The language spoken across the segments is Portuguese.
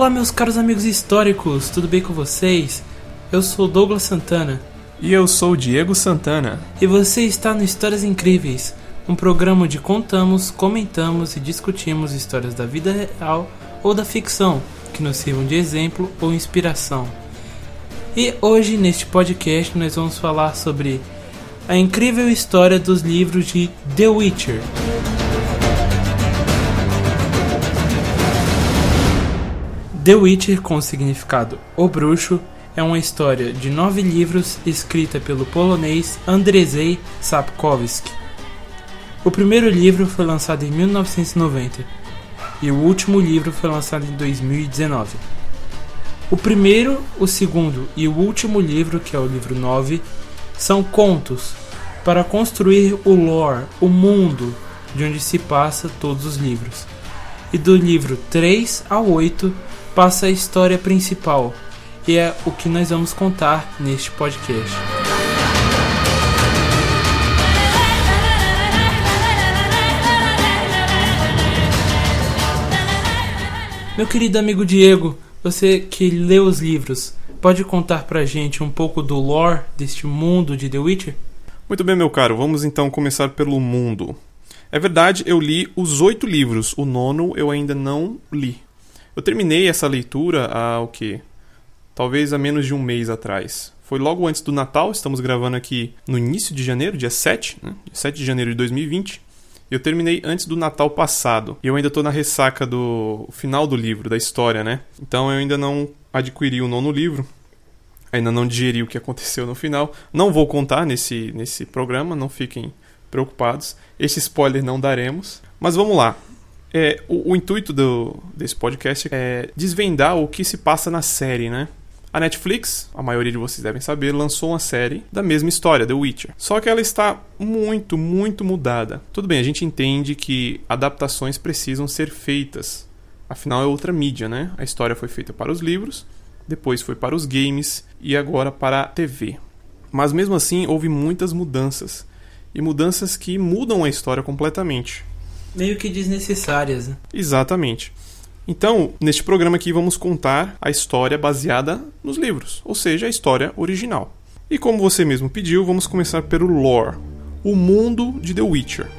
Olá, meus caros amigos históricos, tudo bem com vocês? Eu sou Douglas Santana. E eu sou Diego Santana. E você está no Histórias Incríveis, um programa onde contamos, comentamos e discutimos histórias da vida real ou da ficção que nos sirvam de exemplo ou inspiração. E hoje, neste podcast, nós vamos falar sobre a incrível história dos livros de The Witcher. The Witcher, com o significado O Bruxo, é uma história de nove livros escrita pelo polonês Andrzej Sapkowski. O primeiro livro foi lançado em 1990 e o último livro foi lançado em 2019. O primeiro, o segundo e o último livro, que é o livro 9, são contos para construir o lore, o mundo de onde se passa todos os livros. E do livro 3 ao 8 passa a história principal, e é o que nós vamos contar neste podcast. Meu querido amigo Diego, você que leu os livros, pode contar pra gente um pouco do lore deste mundo de The Witcher? Muito bem, meu caro, vamos então começar pelo mundo. É verdade, eu li os oito livros, o nono eu ainda não li. Eu terminei essa leitura há o quê? Talvez há menos de um mês atrás. Foi logo antes do Natal, estamos gravando aqui no início de janeiro, dia 7, né? 7 de janeiro de 2020. Eu terminei antes do Natal passado. E eu ainda estou na ressaca do final do livro, da história, né? Então eu ainda não adquiri o nono livro. Ainda não digeri o que aconteceu no final. Não vou contar nesse, nesse programa, não fiquem preocupados. Esse spoiler não daremos. Mas vamos lá. É, o, o, intuito do, desse podcast é desvendar o que se passa na série, né? A Netflix, a maioria de vocês devem saber, lançou uma série da mesma história, The Witcher. Só que ela está muito, muito mudada. Tudo bem, a gente entende que adaptações precisam ser feitas. Afinal, é outra mídia, né? A história foi feita para os livros, depois foi para os games e agora para a TV. Mas mesmo assim, houve muitas mudanças. E mudanças que mudam a história completamente meio que desnecessárias. Né? Exatamente. Então, neste programa aqui vamos contar a história baseada nos livros, ou seja, a história original. E como você mesmo pediu, vamos começar pelo lore, o mundo de The Witcher.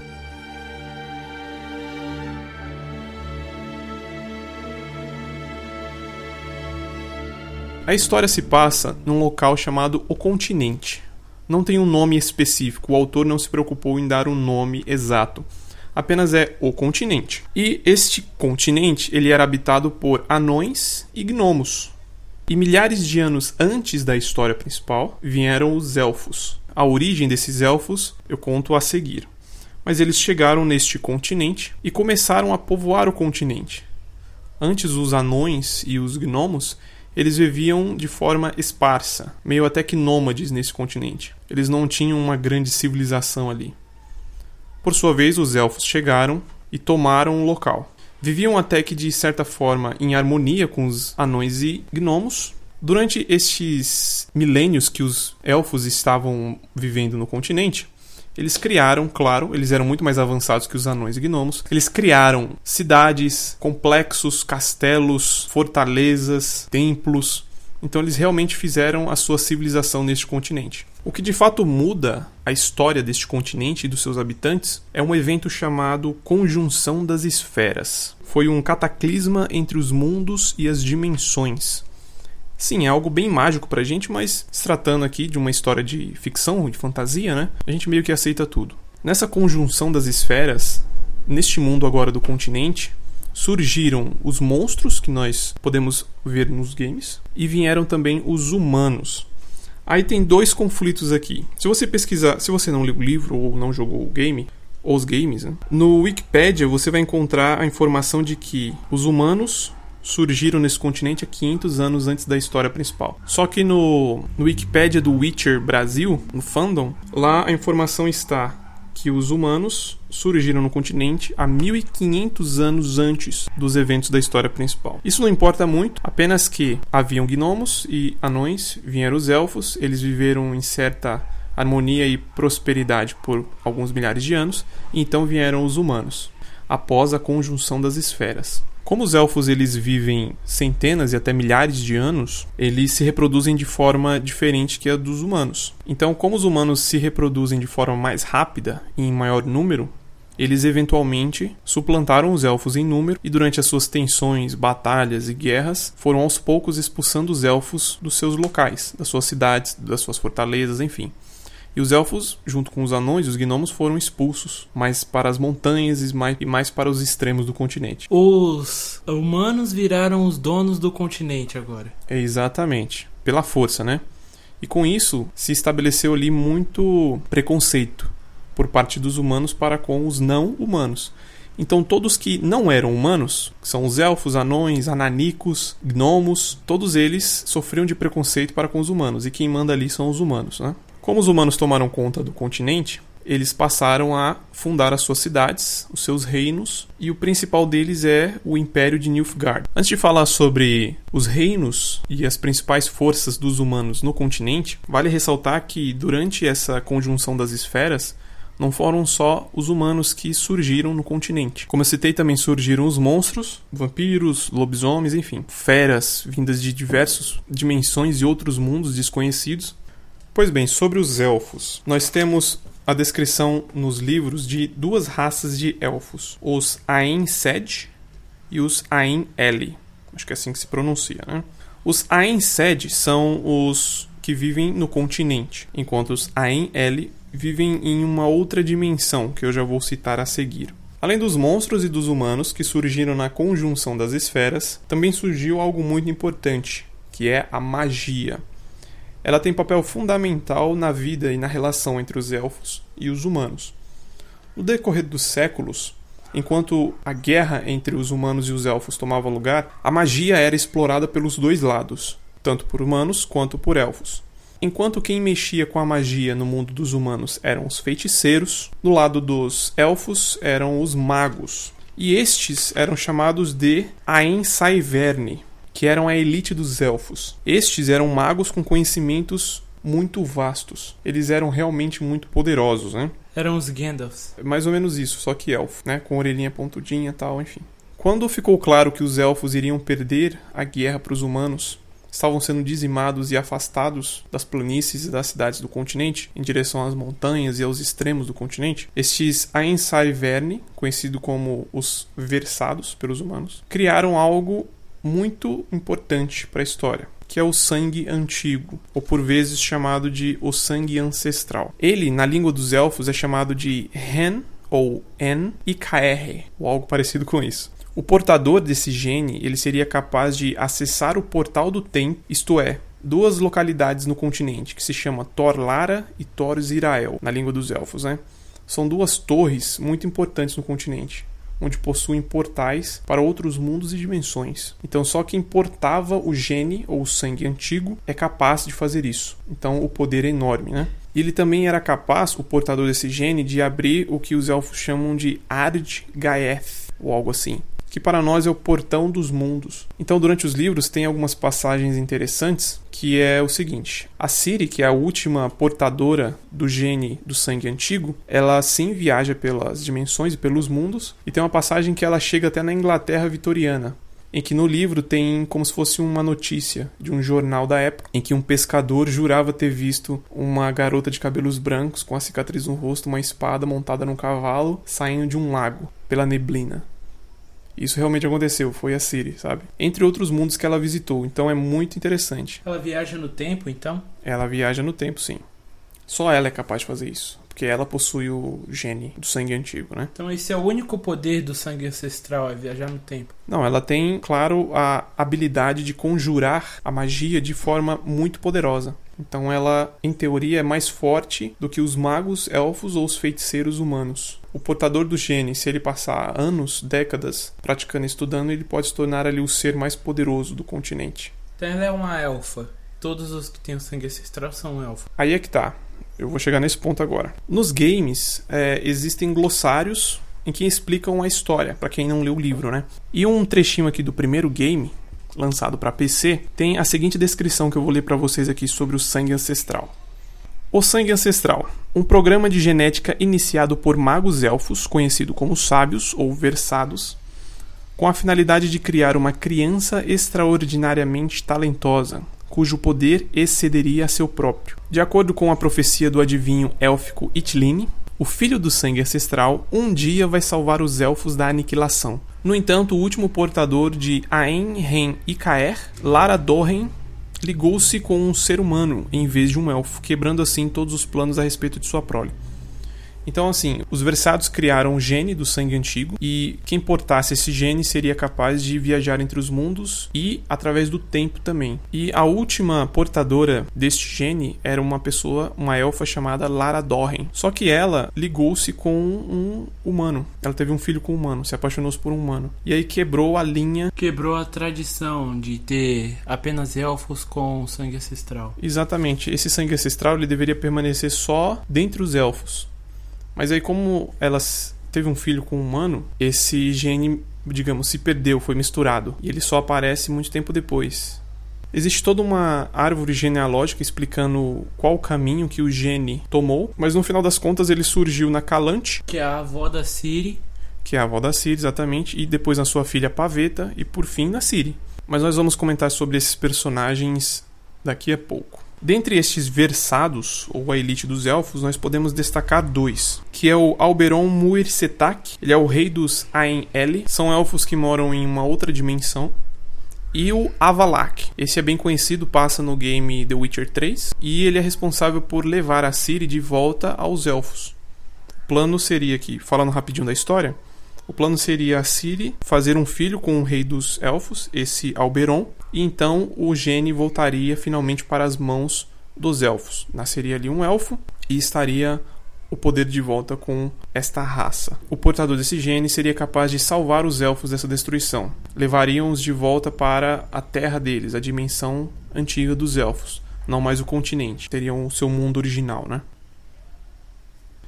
A história se passa num local chamado O Continente. Não tem um nome específico, o autor não se preocupou em dar um nome exato apenas é o continente. E este continente ele era habitado por anões e gnomos. E milhares de anos antes da história principal vieram os elfos. A origem desses elfos eu conto a seguir. Mas eles chegaram neste continente e começaram a povoar o continente. Antes os anões e os gnomos eles viviam de forma esparsa, meio até que nômades nesse continente. Eles não tinham uma grande civilização ali. Por sua vez, os elfos chegaram e tomaram o local. Viviam até que de certa forma em harmonia com os anões e gnomos. Durante estes milênios que os elfos estavam vivendo no continente, eles criaram, claro, eles eram muito mais avançados que os anões e gnomos. Eles criaram cidades, complexos, castelos, fortalezas, templos. Então eles realmente fizeram a sua civilização neste continente. O que de fato muda a história deste continente e dos seus habitantes é um evento chamado Conjunção das Esferas. Foi um cataclisma entre os mundos e as dimensões. Sim, é algo bem mágico pra gente, mas se tratando aqui de uma história de ficção, de fantasia, né? A gente meio que aceita tudo. Nessa conjunção das esferas, neste mundo agora do continente, surgiram os monstros que nós podemos ver nos games e vieram também os humanos. Aí tem dois conflitos aqui. Se você pesquisar, se você não leu o livro ou não jogou o game, ou os games, né? no Wikipedia você vai encontrar a informação de que os humanos surgiram nesse continente há 500 anos antes da história principal. Só que no, no Wikipedia do Witcher Brasil, no fandom, lá a informação está que os humanos surgiram no continente há 1500 anos antes dos eventos da história principal. Isso não importa muito, apenas que haviam gnomos e anões, vieram os elfos, eles viveram em certa harmonia e prosperidade por alguns milhares de anos, e então vieram os humanos, após a conjunção das esferas. Como os elfos eles vivem centenas e até milhares de anos, eles se reproduzem de forma diferente que a dos humanos. Então, como os humanos se reproduzem de forma mais rápida e em maior número, eles eventualmente suplantaram os elfos em número e durante as suas tensões, batalhas e guerras foram aos poucos expulsando os elfos dos seus locais, das suas cidades, das suas fortalezas, enfim. E os elfos, junto com os anões e os gnomos, foram expulsos, mais para as montanhas e mais, e mais para os extremos do continente. Os humanos viraram os donos do continente agora. É exatamente, pela força, né? E com isso se estabeleceu ali muito preconceito por parte dos humanos para com os não humanos. Então todos que não eram humanos, que são os elfos, anões, ananicos, gnomos, todos eles sofriam de preconceito para com os humanos, e quem manda ali são os humanos, né? Como os humanos tomaram conta do continente, eles passaram a fundar as suas cidades, os seus reinos, e o principal deles é o Império de Nilfgaard. Antes de falar sobre os reinos e as principais forças dos humanos no continente, vale ressaltar que durante essa conjunção das esferas, não foram só os humanos que surgiram no continente. Como eu citei, também surgiram os monstros, vampiros, lobisomens, enfim, feras vindas de diversas dimensões e outros mundos desconhecidos Pois bem, sobre os elfos, nós temos a descrição nos livros de duas raças de elfos, os Ain Sed e os Ain Eli. Acho que é assim que se pronuncia, né? Os Ain Sed são os que vivem no continente, enquanto os Ain Eli vivem em uma outra dimensão, que eu já vou citar a seguir. Além dos monstros e dos humanos que surgiram na conjunção das esferas, também surgiu algo muito importante, que é a magia ela tem papel fundamental na vida e na relação entre os elfos e os humanos. No decorrer dos séculos, enquanto a guerra entre os humanos e os elfos tomava lugar, a magia era explorada pelos dois lados, tanto por humanos quanto por elfos. Enquanto quem mexia com a magia no mundo dos humanos eram os feiticeiros, no lado dos elfos eram os magos. E estes eram chamados de Aen Saiverne, que eram a elite dos elfos. Estes eram magos com conhecimentos muito vastos. Eles eram realmente muito poderosos, né? Eram os Gandalfs. Mais ou menos isso, só que elfo, né? Com orelhinha pontudinha e tal, enfim. Quando ficou claro que os elfos iriam perder a guerra para os humanos, estavam sendo dizimados e afastados das planícies e das cidades do continente, em direção às montanhas e aos extremos do continente, estes Aensai Verne, conhecido como os Versados pelos humanos, criaram algo muito importante para a história, que é o sangue antigo, ou por vezes chamado de o sangue ancestral. Ele, na língua dos elfos, é chamado de Hen ou En Ikaere, ou algo parecido com isso. O portador desse gene, ele seria capaz de acessar o portal do tempo, isto é, duas localidades no continente, que se chama Torlara e Tor Zirael, na língua dos elfos, né? São duas torres muito importantes no continente onde possuem portais para outros mundos e dimensões. Então, só quem portava o gene ou o sangue antigo é capaz de fazer isso. Então, o poder é enorme, né? Ele também era capaz, o portador desse gene, de abrir o que os elfos chamam de Ard Gaeth, ou algo assim que para nós é o portão dos mundos. Então, durante os livros, tem algumas passagens interessantes, que é o seguinte: a Siri, que é a última portadora do gene do sangue antigo, ela sim viaja pelas dimensões e pelos mundos, e tem uma passagem que ela chega até na Inglaterra vitoriana, em que no livro tem como se fosse uma notícia de um jornal da época, em que um pescador jurava ter visto uma garota de cabelos brancos com a cicatriz no rosto, uma espada montada num cavalo, saindo de um lago pela neblina. Isso realmente aconteceu, foi a Siri, sabe? Entre outros mundos que ela visitou, então é muito interessante. Ela viaja no tempo, então? Ela viaja no tempo, sim. Só ela é capaz de fazer isso, porque ela possui o gene do sangue antigo, né? Então esse é o único poder do sangue ancestral, é viajar no tempo. Não, ela tem, claro, a habilidade de conjurar a magia de forma muito poderosa. Então ela, em teoria, é mais forte do que os magos, elfos ou os feiticeiros humanos. O portador do gene, se ele passar anos, décadas praticando e estudando, ele pode se tornar ali o ser mais poderoso do continente. Então ela é uma elfa. Todos os que têm o sangue ancestral são elfos. Aí é que tá. Eu vou chegar nesse ponto agora. Nos games, é, existem glossários em que explicam a história, para quem não leu o livro, né? E um trechinho aqui do primeiro game, lançado para PC, tem a seguinte descrição que eu vou ler para vocês aqui sobre o sangue ancestral. O sangue ancestral, um programa de genética iniciado por magos elfos, conhecido como sábios ou versados, com a finalidade de criar uma criança extraordinariamente talentosa, cujo poder excederia a seu próprio. De acordo com a profecia do adivinho élfico Itlini, o filho do sangue ancestral um dia vai salvar os elfos da aniquilação. No entanto, o último portador de Aen, Ren e Caer, Lara Dorren, ligou-se com um ser humano em vez de um elfo, quebrando assim todos os planos a respeito de sua prole. Então, assim, os versados criaram o gene do sangue antigo e quem portasse esse gene seria capaz de viajar entre os mundos e através do tempo também. E a última portadora deste gene era uma pessoa, uma elfa chamada Lara Dorren. Só que ela ligou-se com um humano. Ela teve um filho com um humano, se apaixonou por um humano. E aí quebrou a linha. Quebrou a tradição de ter apenas elfos com sangue ancestral. Exatamente. Esse sangue ancestral ele deveria permanecer só dentre os elfos. Mas aí, como elas teve um filho com um humano, esse gene, digamos, se perdeu, foi misturado. E ele só aparece muito tempo depois. Existe toda uma árvore genealógica explicando qual o caminho que o gene tomou, mas no final das contas ele surgiu na Calante, que é a avó da Ciri, que é a avó da Ciri, exatamente, e depois na sua filha Paveta e por fim na Ciri. Mas nós vamos comentar sobre esses personagens daqui a pouco. Dentre estes versados, ou a elite dos elfos, nós podemos destacar dois, que é o Alberon Muirsetak, ele é o rei dos Aen-Ele, são elfos que moram em uma outra dimensão, e o Avalak. Esse é bem conhecido, passa no game The Witcher 3, e ele é responsável por levar a Ciri de volta aos elfos. O plano seria que, falando rapidinho da história, o plano seria a Ciri fazer um filho com o rei dos elfos, esse Alberon, e então o gene voltaria finalmente para as mãos dos elfos. Nasceria ali um elfo e estaria o poder de volta com esta raça. O portador desse gene seria capaz de salvar os elfos dessa destruição. Levariam-os de volta para a terra deles, a dimensão antiga dos elfos, não mais o continente. Teriam o seu mundo original, né?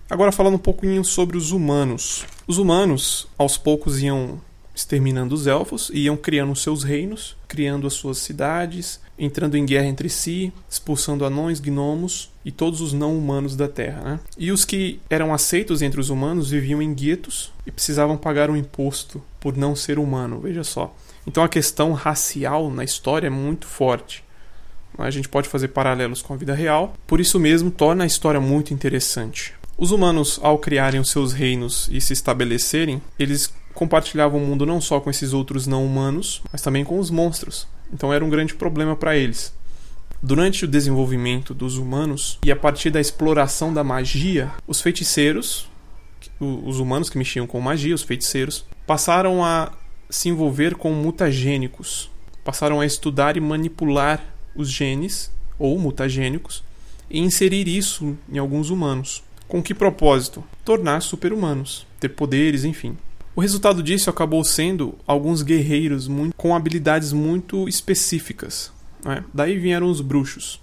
Agora falando um pouquinho sobre os humanos. Os humanos, aos poucos, iam exterminando os elfos, iam criando seus reinos, criando as suas cidades, entrando em guerra entre si, expulsando anões, gnomos e todos os não humanos da Terra. Né? E os que eram aceitos entre os humanos viviam em guetos e precisavam pagar um imposto por não ser humano, veja só. Então a questão racial na história é muito forte. A gente pode fazer paralelos com a vida real, por isso mesmo torna a história muito interessante. Os humanos, ao criarem os seus reinos e se estabelecerem, eles compartilhavam o mundo não só com esses outros não humanos, mas também com os monstros. Então era um grande problema para eles. Durante o desenvolvimento dos humanos e a partir da exploração da magia, os feiticeiros, os humanos que mexiam com magia, os feiticeiros, passaram a se envolver com mutagênicos, passaram a estudar e manipular os genes ou mutagênicos e inserir isso em alguns humanos. Com que propósito? Tornar super-humanos, ter poderes, enfim. O resultado disso acabou sendo alguns guerreiros muito, com habilidades muito específicas. Né? Daí vieram os bruxos.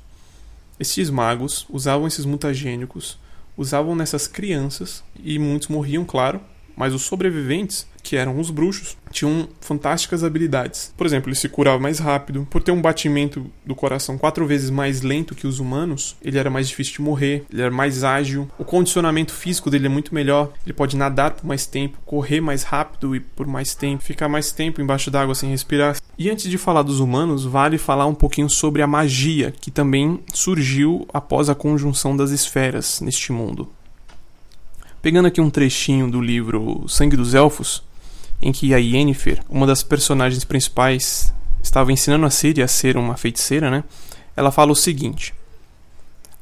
Estes magos usavam esses mutagênicos, usavam nessas crianças, e muitos morriam, claro, mas os sobreviventes que eram os bruxos, tinham fantásticas habilidades. Por exemplo, ele se curava mais rápido, por ter um batimento do coração quatro vezes mais lento que os humanos, ele era mais difícil de morrer, ele era mais ágil, o condicionamento físico dele é muito melhor, ele pode nadar por mais tempo, correr mais rápido e por mais tempo, ficar mais tempo embaixo d'água sem respirar. E antes de falar dos humanos, vale falar um pouquinho sobre a magia, que também surgiu após a conjunção das esferas neste mundo. Pegando aqui um trechinho do livro Sangue dos Elfos, em que a Yennefer, uma das personagens principais, estava ensinando a Ciri a ser uma feiticeira, né? Ela fala o seguinte: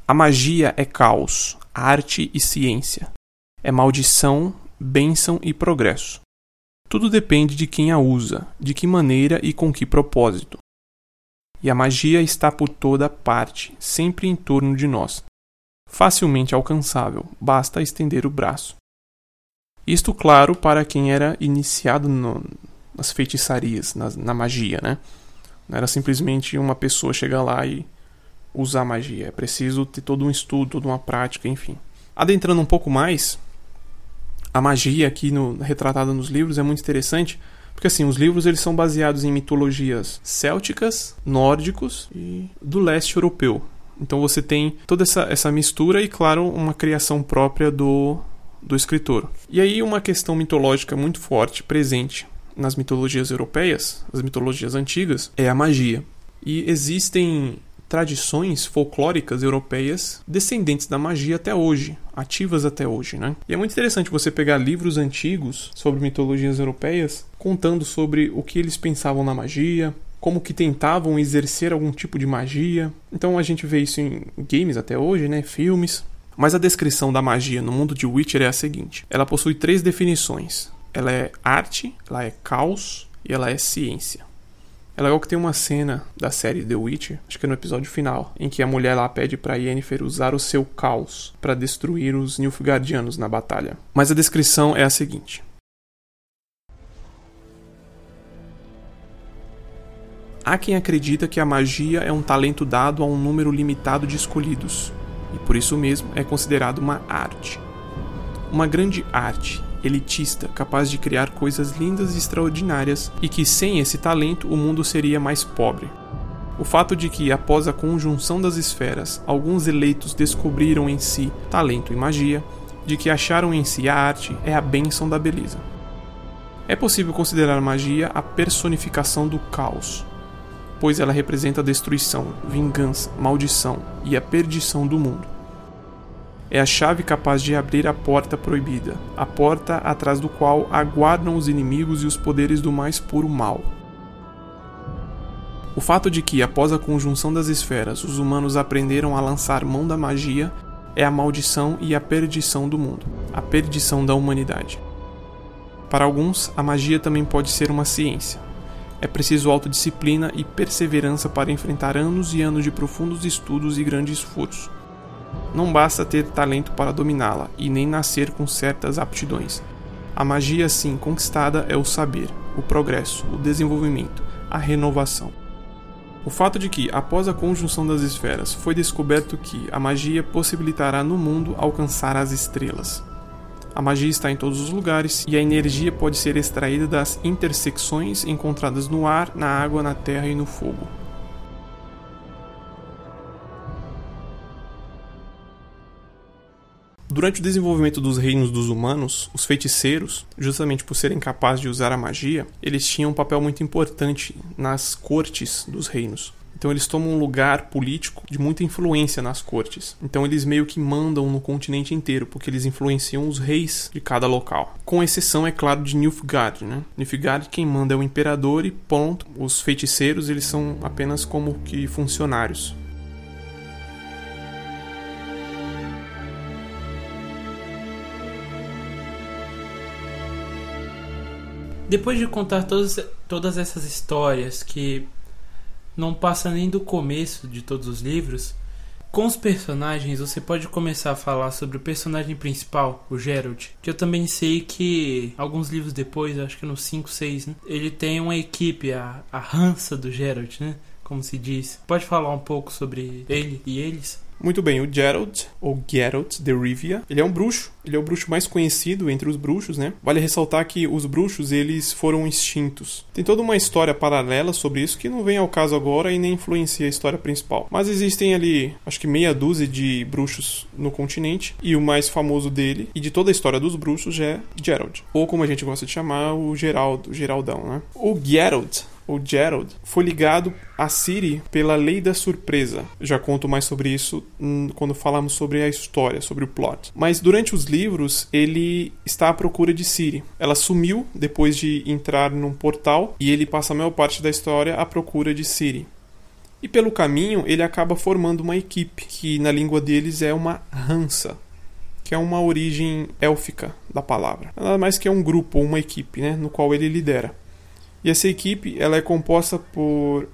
A magia é caos, arte e ciência. É maldição, bênção e progresso. Tudo depende de quem a usa, de que maneira e com que propósito. E a magia está por toda parte, sempre em torno de nós. Facilmente alcançável, basta estender o braço. Isto, claro, para quem era iniciado no, nas feitiçarias, na, na magia, né? Não era simplesmente uma pessoa chegar lá e usar magia. É preciso ter todo um estudo, toda uma prática, enfim. Adentrando um pouco mais, a magia aqui no, retratada nos livros é muito interessante, porque assim, os livros eles são baseados em mitologias célticas, nórdicos e do leste europeu. Então você tem toda essa, essa mistura e, claro, uma criação própria do, do escritor. E aí uma questão mitológica muito forte presente nas mitologias europeias, as mitologias antigas, é a magia. E existem tradições folclóricas europeias descendentes da magia até hoje, ativas até hoje, né? E é muito interessante você pegar livros antigos sobre mitologias europeias contando sobre o que eles pensavam na magia, como que tentavam exercer algum tipo de magia. Então a gente vê isso em games até hoje, né? Filmes. Mas a descrição da magia no mundo de Witcher é a seguinte: ela possui três definições. Ela é arte, ela é caos e ela é ciência. É legal que tem uma cena da série The Witcher, acho que é no episódio final, em que a mulher lá pede para Yennefer usar o seu caos para destruir os Nilfgaardianos na batalha. Mas a descrição é a seguinte: Há quem acredita que a magia é um talento dado a um número limitado de escolhidos, e por isso mesmo é considerado uma arte. Uma grande arte, elitista, capaz de criar coisas lindas e extraordinárias, e que sem esse talento o mundo seria mais pobre. O fato de que, após a conjunção das esferas, alguns eleitos descobriram em si talento e magia, de que acharam em si a arte, é a bênção da beleza. É possível considerar magia a personificação do caos, pois ela representa a destruição, vingança, maldição e a perdição do mundo é a chave capaz de abrir a porta proibida, a porta atrás do qual aguardam os inimigos e os poderes do mais puro mal. O fato de que, após a conjunção das esferas, os humanos aprenderam a lançar mão da magia é a maldição e a perdição do mundo, a perdição da humanidade. Para alguns, a magia também pode ser uma ciência. É preciso autodisciplina e perseverança para enfrentar anos e anos de profundos estudos e grande esforço. Não basta ter talento para dominá-la e nem nascer com certas aptidões. A magia, assim conquistada, é o saber, o progresso, o desenvolvimento, a renovação. O fato de que, após a conjunção das esferas, foi descoberto que a magia possibilitará no mundo alcançar as estrelas. A magia está em todos os lugares e a energia pode ser extraída das intersecções encontradas no ar, na água, na terra e no fogo. Durante o desenvolvimento dos reinos dos humanos, os feiticeiros, justamente por serem capazes de usar a magia, eles tinham um papel muito importante nas cortes dos reinos. Então eles tomam um lugar político de muita influência nas cortes. Então eles meio que mandam no continente inteiro, porque eles influenciam os reis de cada local. Com exceção, é claro, de Nilfgaard, né? Nilfgaard quem manda é o imperador e ponto. Os feiticeiros, eles são apenas como que funcionários. Depois de contar todas, todas essas histórias que não passa nem do começo de todos os livros, com os personagens você pode começar a falar sobre o personagem principal, o Geralt, que eu também sei que alguns livros depois, acho que no 5, 6, né, ele tem uma equipe, a, a Hansa do Geralt, né? Como se diz. Pode falar um pouco sobre ele e eles? Muito bem, o Geralt, ou Geralt de Rivia, ele é um bruxo, ele é o bruxo mais conhecido entre os bruxos, né? Vale ressaltar que os bruxos, eles foram extintos. Tem toda uma história paralela sobre isso que não vem ao caso agora e nem influencia a história principal. Mas existem ali, acho que meia dúzia de bruxos no continente, e o mais famoso dele, e de toda a história dos bruxos, é Geralt. Ou como a gente gosta de chamar, o Geraldo, Geraldão, né? O Geralt o Gerald, foi ligado a Ciri pela lei da surpresa. Já conto mais sobre isso hum, quando falamos sobre a história, sobre o plot. Mas durante os livros, ele está à procura de Ciri. Ela sumiu depois de entrar num portal e ele passa a maior parte da história à procura de Ciri. E pelo caminho, ele acaba formando uma equipe, que na língua deles é uma Hansa, que é uma origem élfica da palavra. Nada mais que é um grupo ou uma equipe, né, no qual ele lidera. E essa equipe ela é composta por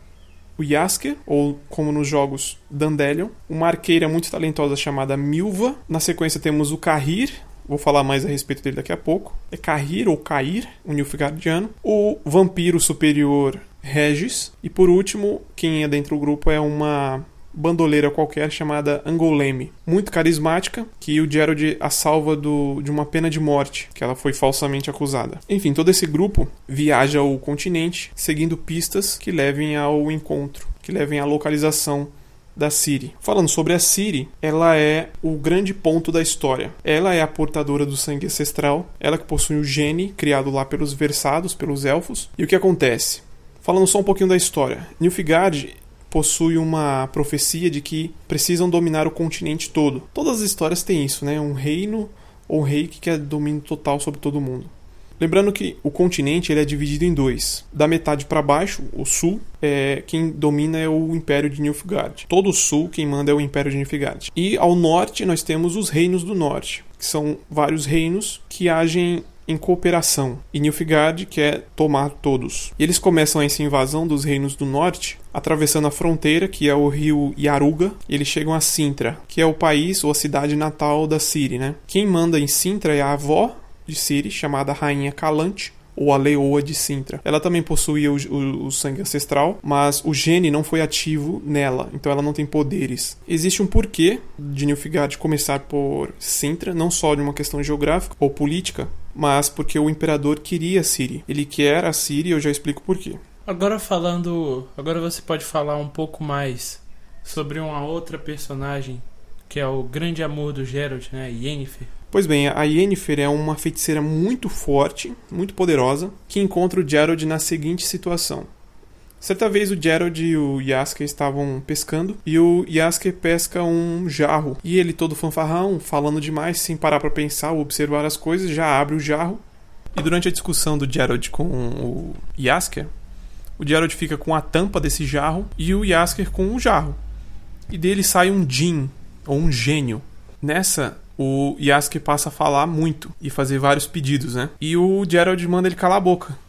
o Yasker, ou como nos jogos Dandelion, uma arqueira muito talentosa chamada Milva. Na sequência temos o Kahir, vou falar mais a respeito dele daqui a pouco. É Kahir ou Cair, um Nilfgaardiano. O vampiro superior Regis. E por último, quem é dentro do grupo é uma bandoleira qualquer chamada Angoleme, muito carismática, que o Gerald a salva do, de uma pena de morte, que ela foi falsamente acusada. Enfim, todo esse grupo viaja ao continente seguindo pistas que levem ao encontro, que levem à localização da Ciri. Falando sobre a Ciri, ela é o grande ponto da história. Ela é a portadora do sangue ancestral, ela que possui o gene criado lá pelos Versados, pelos elfos. E o que acontece? Falando só um pouquinho da história. Nilfgaard possui uma profecia de que precisam dominar o continente todo. Todas as histórias têm isso, né? Um reino ou um rei que quer domínio total sobre todo mundo. Lembrando que o continente ele é dividido em dois. Da metade para baixo, o sul, é, quem domina é o Império de Nilfgaard. Todo o sul, quem manda é o Império de Nilfgaard. E ao norte, nós temos os Reinos do Norte, que são vários reinos que agem em cooperação. E Nilfgaard quer tomar todos. E eles começam essa invasão dos reinos do norte, atravessando a fronteira, que é o rio Yaruga, e eles chegam a Sintra, que é o país ou a cidade natal da Ciri, né? Quem manda em Sintra é a avó de Ciri, chamada Rainha Calante, ou a Leoa de Sintra. Ela também possuía o, o, o, sangue ancestral, mas o gene não foi ativo nela, então ela não tem poderes. Existe um porquê de Nilfgaard começar por Sintra, não só de uma questão geográfica ou política, mas porque o imperador queria Ciri. Ele quer a Ciri, eu já explico porquê. Agora falando, agora você pode falar um pouco mais sobre uma outra personagem que é o grande amor do Geralt, né, Yennefer. Pois bem, a Yennefer é uma feiticeira muito forte, muito poderosa, que encontra o Gerald na seguinte situação. Certa vez o Gerald e o Yasker estavam pescando e o Yasker pesca um jarro. E ele todo fanfarrão, falando demais, sem parar para pensar ou observar as coisas, já abre o jarro. E durante a discussão do Gerald com o Yasker, o Gerald fica com a tampa desse jarro e o Yasker com o jarro. E dele sai um Jin, ou um gênio. Nessa, o Yasuke passa a falar muito e fazer vários pedidos, né? E o Gerald manda ele calar a boca.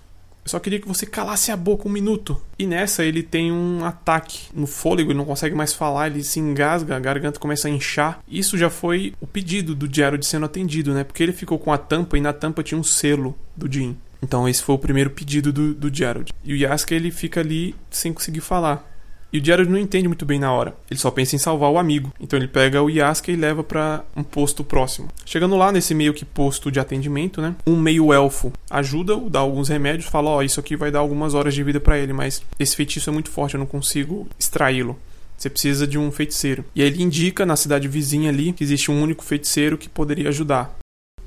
Eu só queria que você calasse a boca um minuto. E nessa ele tem um ataque no fôlego, ele não consegue mais falar, ele se engasga, a garganta começa a inchar. Isso já foi o pedido do Gerald sendo atendido, né? Porque ele ficou com a tampa e na tampa tinha um selo do Jim. Então esse foi o primeiro pedido do, do Gerald. E o Yasuke ele fica ali sem conseguir falar. E o Gerald não entende muito bem na hora. Ele só pensa em salvar o amigo. Então ele pega o Yaska e leva para um posto próximo. Chegando lá nesse meio que posto de atendimento, né? Um meio elfo ajuda-o, dá alguns remédios, fala: "Ó, oh, isso aqui vai dar algumas horas de vida para ele, mas esse feitiço é muito forte, eu não consigo extraí-lo." Você precisa de um feiticeiro. E aí ele indica na cidade vizinha ali que existe um único feiticeiro que poderia ajudar.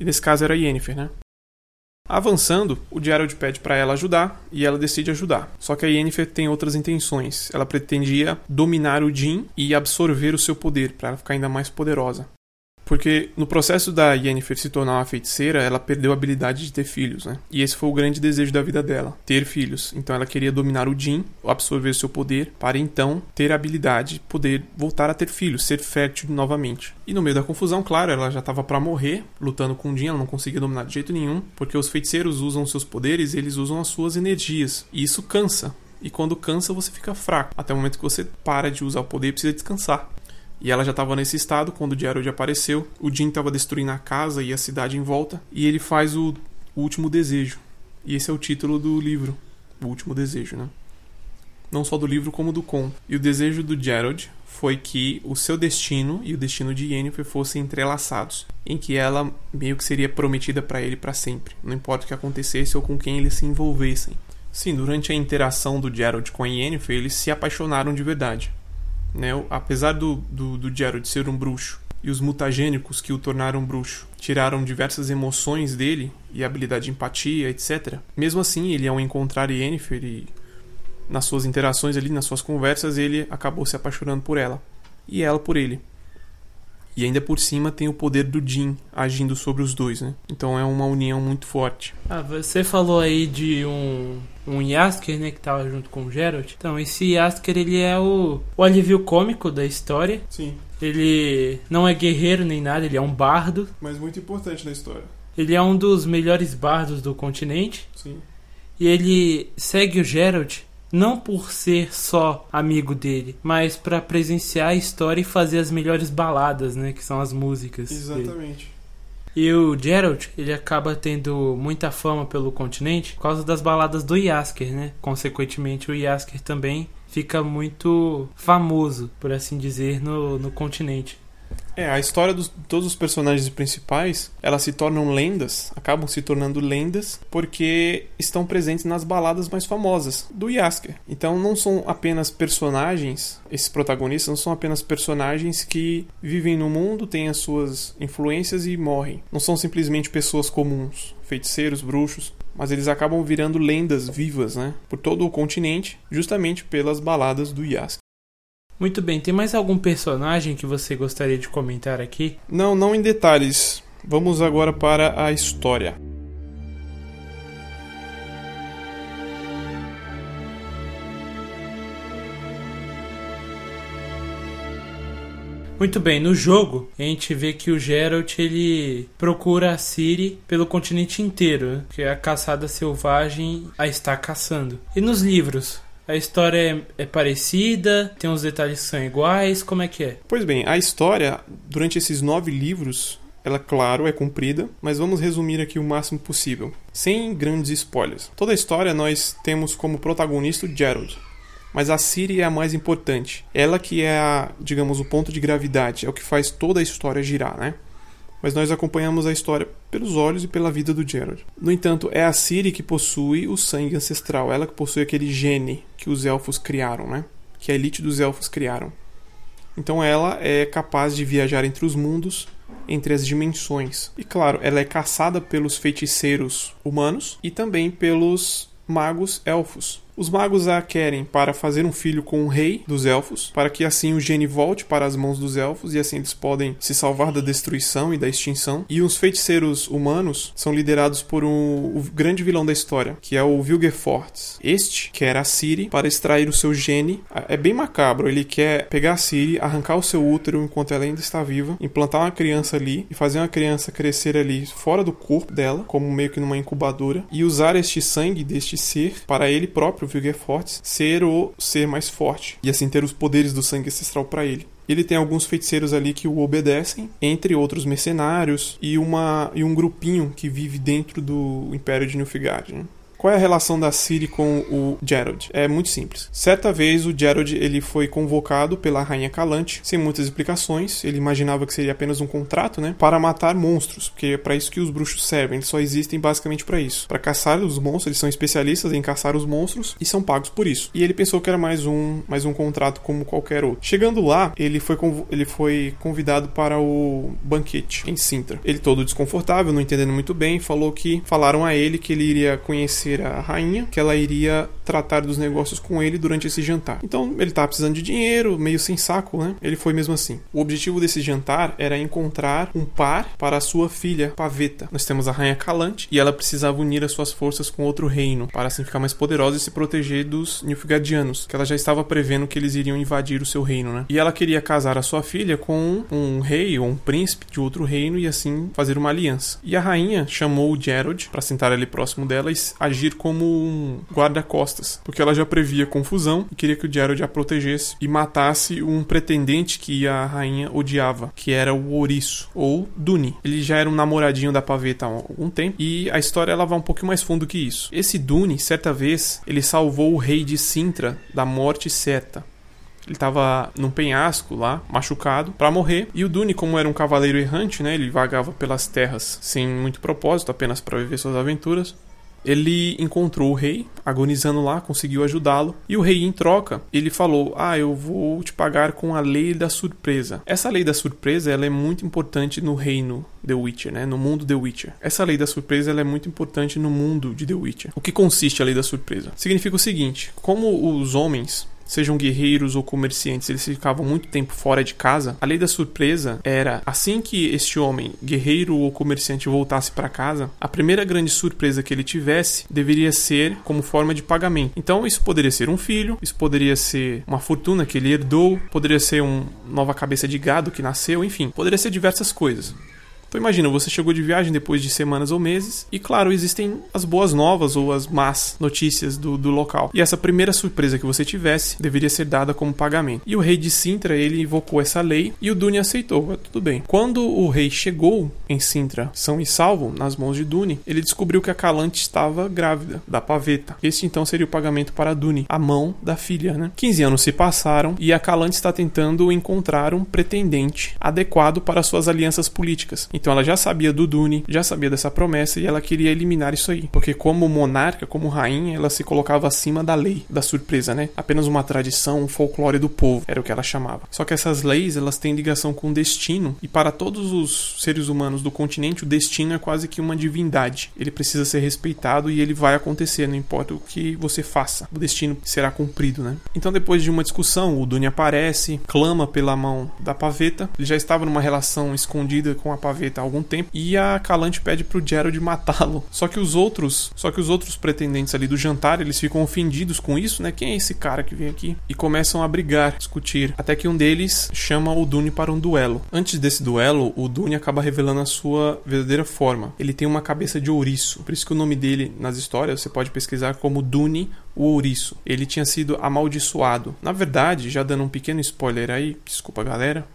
E nesse caso era Yennefer, né? Avançando, o Gerald pede para ela ajudar e ela decide ajudar. Só que a Yennefer tem outras intenções. Ela pretendia dominar o Jin e absorver o seu poder para ela ficar ainda mais poderosa. Porque no processo da Yennefer se tornar uma feiticeira, ela perdeu a habilidade de ter filhos, né? E esse foi o grande desejo da vida dela, ter filhos. Então ela queria dominar o Jin, absorver seu poder, para então ter a habilidade de poder voltar a ter filhos, ser fértil novamente. E no meio da confusão, claro, ela já estava para morrer, lutando com o Jin, ela não conseguia dominar de jeito nenhum, porque os feiticeiros usam seus poderes, eles usam as suas energias. E isso cansa. E quando cansa, você fica fraco. Até o momento que você para de usar o poder e precisa descansar. E ela já estava nesse estado quando o Gerald apareceu. O Jim estava destruindo a casa e a cidade em volta. E ele faz o, o último desejo. E esse é o título do livro. O último desejo, né? Não só do livro, como do conto. E o desejo do Gerald foi que o seu destino e o destino de Yennefer fossem entrelaçados, em que ela meio que seria prometida para ele para sempre, não importa o que acontecesse ou com quem eles se envolvessem. Sim, durante a interação do Gerald com a Yennefer, eles se apaixonaram de verdade. Né? Apesar do, do, do Geralt ser um bruxo e os mutagênicos que o tornaram bruxo tiraram diversas emoções dele e habilidade de empatia, etc. Mesmo assim, ele ao encontrar Yennefer e nas suas interações ali, nas suas conversas, ele acabou se apaixonando por ela e ela por ele. E ainda por cima tem o poder do Jin agindo sobre os dois, né? Então é uma união muito forte. Ah, você falou aí de um um Yasker, né, que tava junto com o Geralt. Então, esse Yasker, ele é o, o alívio cômico da história. Sim. Ele não é guerreiro nem nada, ele é um bardo. Mas muito importante na história. Ele é um dos melhores bardos do continente. Sim. E ele segue o Geralt não por ser só amigo dele, mas para presenciar a história e fazer as melhores baladas, né, que são as músicas. Exatamente. Dele. E o Geralt, ele acaba tendo muita fama pelo continente por causa das baladas do Yasker, né? Consequentemente, o Yasker também fica muito famoso, por assim dizer, no, no continente. É, a história de todos os personagens principais, elas se tornam lendas, acabam se tornando lendas, porque estão presentes nas baladas mais famosas do Yasker. Então não são apenas personagens, esses protagonistas não são apenas personagens que vivem no mundo, têm as suas influências e morrem. Não são simplesmente pessoas comuns, feiticeiros, bruxos, mas eles acabam virando lendas vivas, né, por todo o continente, justamente pelas baladas do Yasker. Muito bem, tem mais algum personagem que você gostaria de comentar aqui? Não, não em detalhes. Vamos agora para a história. Muito bem, no jogo a gente vê que o Geralt ele procura a Ciri pelo continente inteiro, que a caçada selvagem a está caçando. E nos livros, a história é, é, parecida? Tem uns detalhes que são iguais? Como é que é? Pois bem, a história, durante esses nove livros, ela, claro, é comprida, mas vamos resumir aqui o máximo possível, sem grandes spoilers. Toda a história nós temos como protagonista o Gerald, mas a Ciri é a mais importante. Ela que é, a, digamos, o ponto de gravidade, é o que faz toda a história girar, né? Mas nós acompanhamos a história pelos olhos e pela vida do Gerald. No entanto, é a Ciri que possui o sangue ancestral, ela que possui aquele gene que os elfos criaram, né? Que a elite dos elfos criaram. Então ela é capaz de viajar entre os mundos, entre as dimensões. E claro, ela é caçada pelos feiticeiros humanos e também pelos magos elfos. Os magos a querem para fazer um filho com o rei dos elfos, para que assim o gene volte para as mãos dos elfos e assim eles podem se salvar da destruição e da extinção. E os feiticeiros humanos são liderados por um, o grande vilão da história, que é o Vilgefortz. Este quer a Ciri para extrair o seu gene. É bem macabro, ele quer pegar a Ciri, arrancar o seu útero enquanto ela ainda está viva, implantar uma criança ali e fazer uma criança crescer ali fora do corpo dela, como meio que numa incubadora, e usar este sangue deste ser para ele próprio o Vilgefortz ser o ser mais forte e assim ter os poderes do sangue ancestral para ele. Ele tem alguns feiticeiros ali que o obedecem, entre outros mercenários e, uma, e um grupinho que vive dentro do Império de Nilfgaard. Né? Qual é a relação da Ciri com o Gerald? É muito simples. Certa vez o Gerald ele foi convocado pela rainha Calante, sem muitas explicações. Ele imaginava que seria apenas um contrato, né, para matar monstros, porque é para isso que os bruxos servem. Eles só existem basicamente para isso, para caçar os monstros. Eles são especialistas em caçar os monstros e são pagos por isso. E ele pensou que era mais um, mais um contrato como qualquer outro. Chegando lá, ele foi ele foi convidado para o banquete em Sintra. Ele todo desconfortável, não entendendo muito bem, falou que falaram a ele que ele iria conhecer conhecer a rainha, que ela iria tratar dos negócios com ele durante esse jantar. Então ele estava precisando de dinheiro, meio sem saco, né? Ele foi mesmo assim. O objetivo desse jantar era encontrar um par para a sua filha, Paveta. Nós temos a rainha Calante e ela precisava unir as suas forças com outro reino para assim ficar mais poderosa e se proteger dos Nilfgaardianos, que ela já estava prevendo que eles iriam invadir o seu reino, né? E ela queria casar a sua filha com um rei ou um príncipe de outro reino e assim fazer uma aliança. E a rainha chamou o Gerald para sentar ali próximo dela e agir agir como um guarda-costas, porque ela já previa confusão e queria que o Gerald a protegesse e matasse um pretendente que a rainha odiava, que era o Ouriço, ou Duni. Ele já era um namoradinho da Paveta há algum tempo e a história ela vai um pouco mais fundo que isso. Esse Duni, certa vez, ele salvou o rei de Sintra da morte certa. Ele estava num penhasco lá, machucado, para morrer. E o Dune, como era um cavaleiro errante, né, ele vagava pelas terras sem muito propósito, apenas para viver suas aventuras. Ele encontrou o rei agonizando lá, conseguiu ajudá-lo. E o rei, em troca, ele falou: Ah, eu vou te pagar com a lei da surpresa. Essa lei da surpresa ela é muito importante no reino The Witcher, né? no mundo The Witcher. Essa lei da surpresa ela é muito importante no mundo de The Witcher. O que consiste a lei da surpresa? Significa o seguinte: como os homens sejam guerreiros ou comerciantes, eles ficavam muito tempo fora de casa, a lei da surpresa era assim que este homem, guerreiro ou comerciante, voltasse para casa, a primeira grande surpresa que ele tivesse deveria ser como forma de pagamento. Então, isso poderia ser um filho, isso poderia ser uma fortuna que ele herdou, poderia ser uma nova cabeça de gado que nasceu, enfim, poderia ser diversas coisas. Então imagina, você chegou de viagem depois de semanas ou meses, e claro, existem as boas novas ou as más notícias do, do local. E essa primeira surpresa que você tivesse deveria ser dada como pagamento. E o rei de Sintra, ele invocou essa lei e o Dune aceitou, tudo bem. Quando o rei chegou em Sintra, são e salvo, nas mãos de Dune, ele descobriu que a Calante estava grávida da paveta. Este então seria o pagamento para Dune, a mão da filha, né? 15 anos se passaram e a Calante está tentando encontrar um pretendente adequado para suas alianças políticas. Então ela já sabia do Dune, já sabia dessa promessa e ela queria eliminar isso aí, porque como monarca, como rainha, ela se colocava acima da lei, da surpresa, né? Apenas uma tradição, um folclore do povo, era o que ela chamava. Só que essas leis, elas têm ligação com o destino e para todos os seres humanos do continente, o destino é quase que uma divindade. Ele precisa ser respeitado e ele vai acontecer, não importa o que você faça. O destino será cumprido, né? Então depois de uma discussão, o Dune aparece, clama pela mão da paveta. Ele já estava numa relação escondida com a paveta há algum tempo e a Calante pede pro Gerald matá-lo. Só que os outros, só que os outros pretendentes ali do jantar, eles ficam ofendidos com isso, né? Quem é esse cara que vem aqui? E começam a brigar, discutir, até que um deles chama o Dune para um duelo. Antes desse duelo, o Dune acaba revelando a sua verdadeira forma. Ele tem uma cabeça de ouriço, por isso que o nome dele nas histórias você pode pesquisar como Dune o ouriço. Ele tinha sido amaldiçoado. Na verdade, já dando um pequeno spoiler aí, desculpa galera,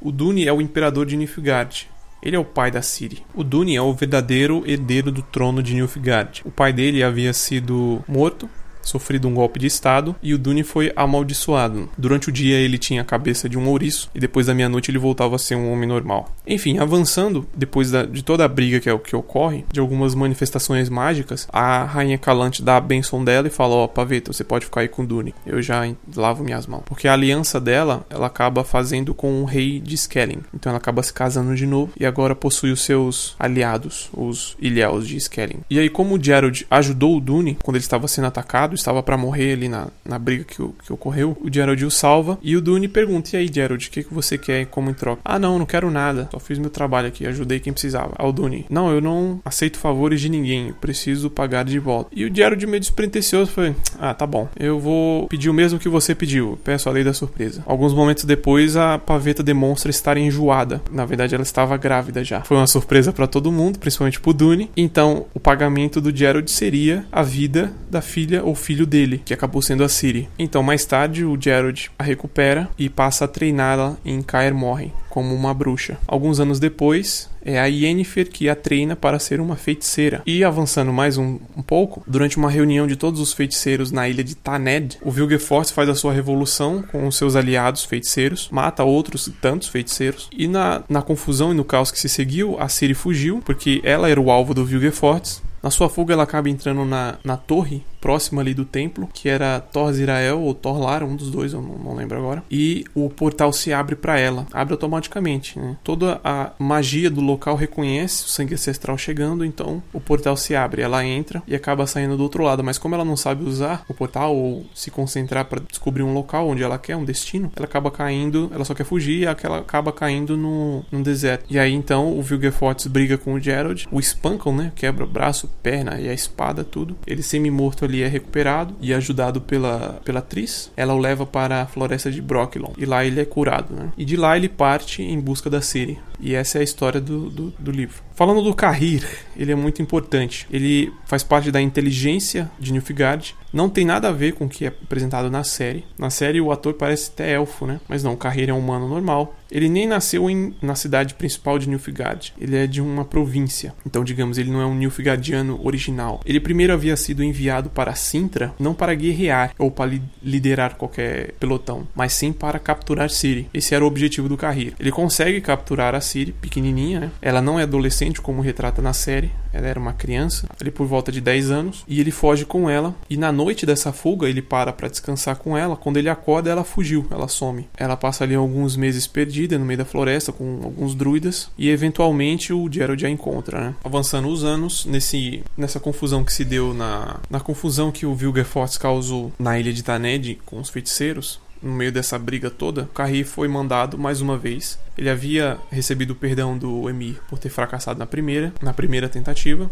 o Dune é o imperador de Nilfgaard. Ele é o pai da Ciri. O Dune é o verdadeiro herdeiro do trono de Nilfgaard. O pai dele havia sido morto sofrido um golpe de estado e o Dune foi amaldiçoado. Durante o dia ele tinha a cabeça de um ouriço e depois da meia-noite ele voltava a ser um homem normal. Enfim, avançando, depois da, de toda a briga que é que ocorre, de algumas manifestações mágicas, a rainha Calante dá a benção dela e fala: Ó, oh, Paveta, você pode ficar aí com o Dune. Eu já lavo minhas mãos. Porque a aliança dela, ela acaba fazendo com o rei de Skelling. Então ela acaba se casando de novo e agora possui os seus aliados, os Ilhéus de Skelling. E aí, como o Gerald ajudou o Dune quando ele estava sendo atacado, estava para morrer ali na, na briga que, que ocorreu. O Gerald o salva e o Dune pergunta: E aí, Gerald, o que, que você quer como em troca? Ah, não, não quero nada. Só fiz meu trabalho aqui, ajudei quem precisava. Ao Dune: Não, eu não aceito favores de ninguém. preciso pagar de volta. E o Gerald, meio despretensioso, foi: Ah, tá bom. Eu vou pedir o mesmo que você pediu. Peço a lei da surpresa. Alguns momentos depois, a paveta demonstra estar enjoada. Na verdade, ela estava grávida já. Foi uma surpresa para todo mundo, principalmente pro Dune. Então, o pagamento do Gerald seria a vida da filha ou filho dele, que acabou sendo a Ciri. Então, mais tarde, o Gerald a recupera e passa a treiná-la em Caer Morhen como uma bruxa. Alguns anos depois, é a Yennefer que a treina para ser uma feiticeira. E avançando mais um, um, pouco, durante uma reunião de todos os feiticeiros na ilha de Taned, o Vilgefortz faz a sua revolução com os seus aliados feiticeiros, mata outros tantos feiticeiros, e na, na confusão e no caos que se seguiu, a Ciri fugiu, porque ela era o alvo do Vilgefortz, na sua fuga, ela acaba entrando na, na torre próxima ali do templo, que era Thor Zirael ou Thor Lara, um dos dois, eu não, lembro agora. E o portal se abre para ela, abre automaticamente. Né? Toda a magia do local reconhece o sangue ancestral chegando, então o portal se abre. Ela entra e acaba saindo do outro lado, mas como ela não sabe usar o portal ou se concentrar para descobrir um local onde ela quer, um destino, ela acaba caindo, ela só quer fugir e ela acaba caindo no, no deserto. E aí então o Vilgefortz briga com o Gerald, o espancam, né? Quebra braço, perna e a espada, tudo. Ele semi-morto ali é recuperado e ajudado pela, pela atriz. Ela o leva para a floresta de Brocklon e lá ele é curado, né? E de lá ele parte em busca da Ciri. E essa é a história do, do, do livro. Falando do Carrir, ele é muito importante. Ele faz parte da inteligência de Nilfgaard. Não tem nada a ver com o que é apresentado na série. Na série o ator parece até elfo, né? Mas não, o Carrir é um humano normal. Ele nem nasceu em, na cidade principal de Nilfgaard. Ele é de uma província. Então, digamos, ele não é um Nilfgaardiano original. Ele primeiro havia sido enviado para Sintra, não para guerrear ou para li liderar qualquer pelotão, mas sim para capturar Ciri. Esse era o objetivo do Carrir. Ele consegue capturar a Ciri, pequenininha, né? Ela não é adolescente como retrata na série. Ela era uma criança, ali por volta de 10 anos, e ele foge com ela. E na noite dessa fuga, ele para para descansar com ela. Quando ele acorda, ela fugiu, ela some. Ela passa ali alguns meses perdida no meio da floresta com alguns druidas e eventualmente o Gerald a encontra, né? Avançando os anos, nesse, nessa confusão que se deu na, na confusão que o Vilgefortz causou na ilha de Taned com os feiticeiros, no meio dessa briga toda, Carrie foi mandado mais uma vez. Ele havia recebido o perdão do Emir por ter fracassado na primeira, na primeira tentativa,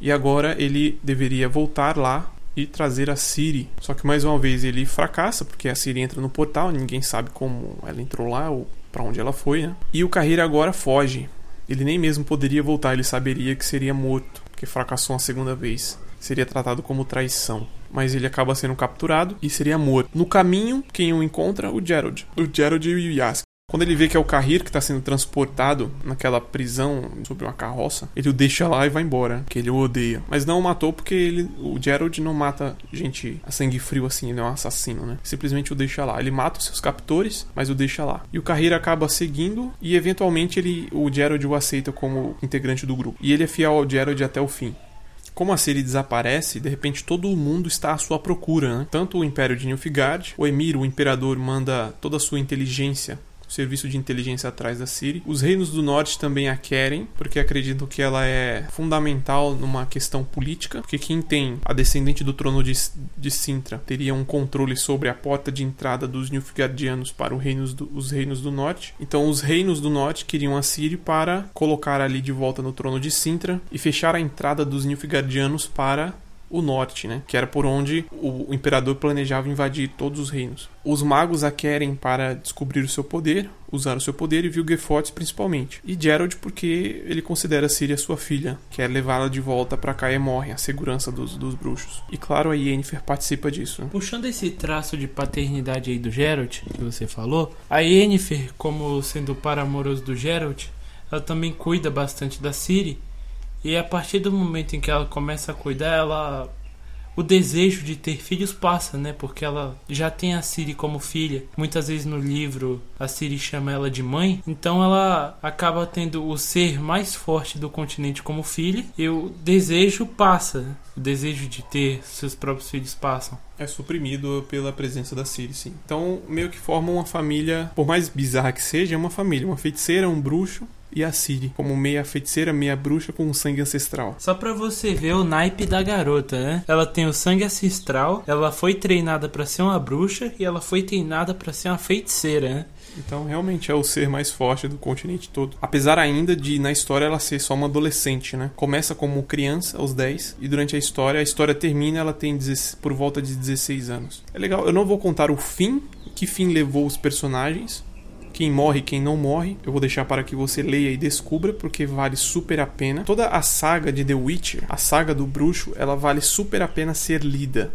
e agora ele deveria voltar lá e trazer a Siri. Só que mais uma vez ele fracassa porque a Siri entra no portal, ninguém sabe como ela entrou lá ou para onde ela foi, né? E o Carreira agora foge Ele nem mesmo poderia voltar, ele saberia que seria morto, porque fracassou uma segunda vez. Seria tratado como traição. Mas ele acaba sendo capturado e seria morto. No caminho, quem o encontra? O Gerald. O Gerald e o Yask. Quando ele vê que é o Carrir que está sendo transportado naquela prisão sobre uma carroça, ele o deixa lá e vai embora, que ele o odeia. Mas não o matou porque ele, o Gerald não mata gente a sangue frio assim, ele é um assassino, né? Simplesmente o deixa lá. Ele mata os seus captores, mas o deixa lá. E o Carrir acaba seguindo e eventualmente ele, o Gerald o aceita como integrante do grupo. E ele é fiel ao Gerald até o fim. Como a Ciri desaparece, de repente todo mundo está à sua procura. Né? Tanto o Império de Nilfgaard, o Emir, o Imperador, manda toda a sua inteligência serviço de inteligência atrás da Siri. Os reinos do norte também a querem, porque acreditam que ela é fundamental numa questão política, porque quem tem a descendente do trono de, de Sintra teria um controle sobre a porta de entrada dos Nilfgaardianos para os reinos, do, os reinos do norte. Então os reinos do norte queriam a Siri para colocar ali de volta no trono de Sintra e fechar a entrada dos Nilfgaardianos para o norte, né? Que era por onde o imperador planejava invadir todos os reinos. Os magos a querem para descobrir o seu poder, usar o seu poder e Vilgefortz principalmente. E Gerald porque ele considera Ciri sua filha, quer levá-la de volta para Caemorre, a segurança dos, dos bruxos. E claro, a Yennefer participa disso. Né? Puxando esse traço de paternidade aí do Gerald, que você falou, a Yennefer, como sendo o par amoroso do Gerald, ela também cuida bastante da Ciri e a partir do momento em que ela começa a cuidar, ela o desejo de ter filhos passa, né? Porque ela já tem a Siri como filha. Muitas vezes no livro a Siri chama ela de mãe, então ela acaba tendo o ser mais forte do continente como filha e o desejo passa. O desejo de ter seus próprios filhos passam. É suprimido pela presença da Siri, sim. Então, meio que formam uma família, por mais bizarra que seja, é uma família. Uma feiticeira, um bruxo e a Ciri, como meia feiticeira, meia bruxa com sangue ancestral. Só pra você ver o naipe da garota, né? Ela tem o sangue ancestral, ela foi treinada para ser uma bruxa e ela foi treinada para ser uma feiticeira, né? Então, realmente é o ser mais forte do continente todo. Apesar ainda de, na história, ela ser só uma adolescente, né? Começa como criança, aos 10, e durante a história, a história termina, ela tem por volta de 16 anos. É legal, eu não vou contar o fim, que fim levou os personagens, quem morre quem não morre. Eu vou deixar para que você leia e descubra, porque vale super a pena. Toda a saga de The Witcher, a saga do bruxo, ela vale super a pena ser lida.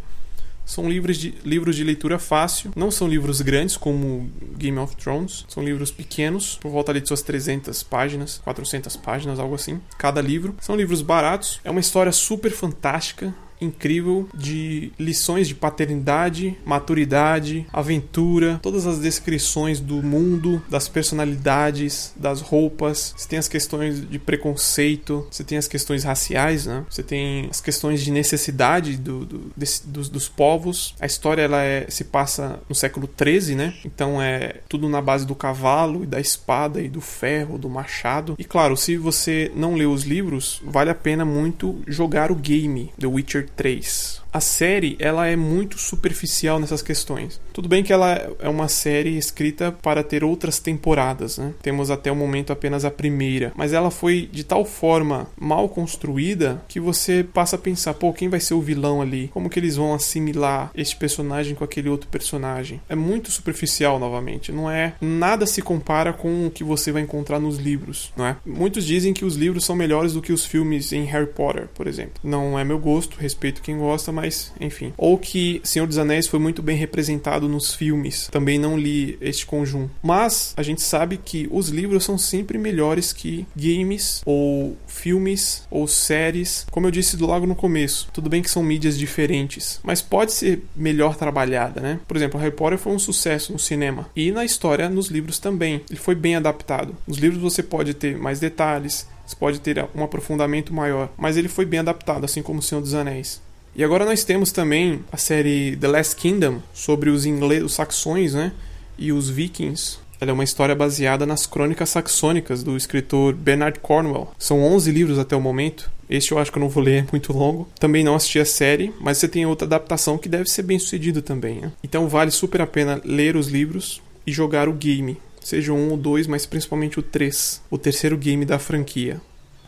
São livros de, livros de leitura fácil, não são livros grandes como Game of Thrones, são livros pequenos, por volta de suas 300 páginas, 400 páginas, algo assim, cada livro. São livros baratos, é uma história super fantástica, incrível de lições de paternidade, maturidade, aventura, todas as descrições do mundo, das personalidades, das roupas. Você tem as questões de preconceito, você tem as questões raciais, né? Você tem as questões de necessidade do, do, desse, dos, dos, povos. A história ela é, se passa no século 13, né? Então é tudo na base do cavalo e da espada e do ferro, do machado. E claro, se você não leu os livros, vale a pena muito jogar o game The Witcher 3 a série ela é muito superficial nessas questões. Tudo bem que ela é uma série escrita para ter outras temporadas, né? Temos até o momento apenas a primeira, mas ela foi de tal forma mal construída que você passa a pensar, pô, quem vai ser o vilão ali? Como que eles vão assimilar este personagem com aquele outro personagem? É muito superficial novamente, não é nada se compara com o que você vai encontrar nos livros, não é? Muitos dizem que os livros são melhores do que os filmes em Harry Potter, por exemplo. Não é meu gosto, respeito quem gosta, mas enfim. Ou que Senhor dos Anéis foi muito bem representado nos filmes. Também não li este conjunto. Mas a gente sabe que os livros são sempre melhores que games ou filmes ou séries. Como eu disse logo no começo, tudo bem que são mídias diferentes, mas pode ser melhor trabalhada, né? Por exemplo, Harry Potter foi um sucesso no cinema e na história, nos livros também. Ele foi bem adaptado. Nos livros você pode ter mais detalhes, você pode ter um aprofundamento maior, mas ele foi bem adaptado, assim como o Senhor dos Anéis. E agora nós temos também a série The Last Kingdom sobre os ingleses, os saxões, né, e os vikings. Ela é uma história baseada nas crônicas saxônicas do escritor Bernard Cornwell. São 11 livros até o momento. Este eu acho que eu não vou ler, é muito longo. Também não assisti a série, mas você tem outra adaptação que deve ser bem sucedida também. Né? Então vale super a pena ler os livros e jogar o game. Seja um ou dois, mas principalmente o 3, o terceiro game da franquia.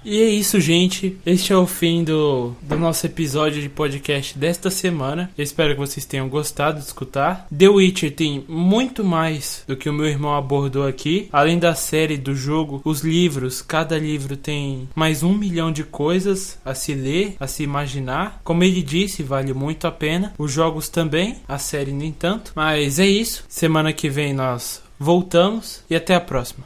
E é isso, gente. Este é o fim do, do nosso episódio de podcast desta semana. Eu espero que vocês tenham gostado de escutar. The Witcher tem muito mais do que o meu irmão abordou aqui. Além da série, do jogo, os livros, cada livro tem mais um milhão de coisas a se ler, a se imaginar. Como ele disse, vale muito a pena. Os jogos também, a série nem tanto. Mas é isso. Semana que vem nós voltamos e até a próxima.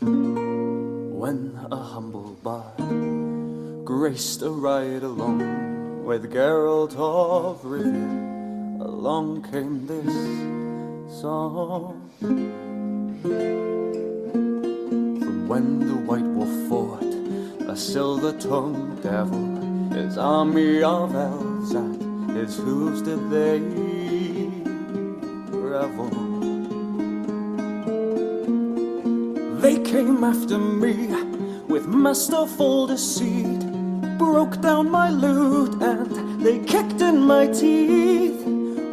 when a humble bard graced a ride along with Geralt of Rivia. Along came this song. From when the White Wolf fought a silver-tongued devil, his army of elves at his hooves did they revel. They came after me with masterful deceit, broke down my lute and they kicked in my teeth,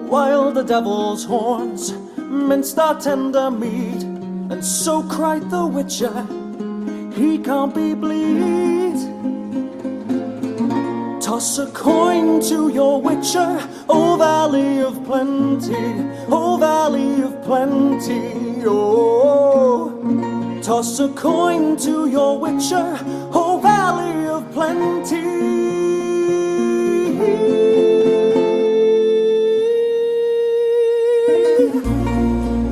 while the devil's horns minced our tender meat, and so cried the witcher, he can't be bleed. Toss a coin to your witcher, O Valley of Plenty, O Valley of Plenty, oh. Toss a coin to your witcher, O Valley of Plenty.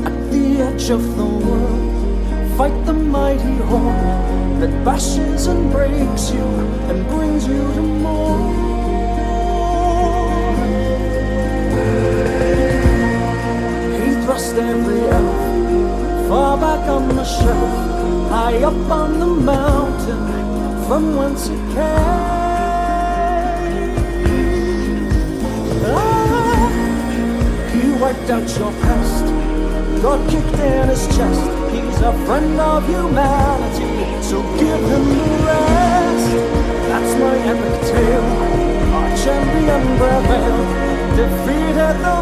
At the edge of the world, fight the mighty horn that bashes and breaks you and brings you to more. Thrust every elf far back on the shelf, high up on the mountain from whence it came. Ah, he wiped out your past, got kicked in his chest. He's a friend of humanity, so give him the rest. That's my epic tale, our champion prevailed, defeated the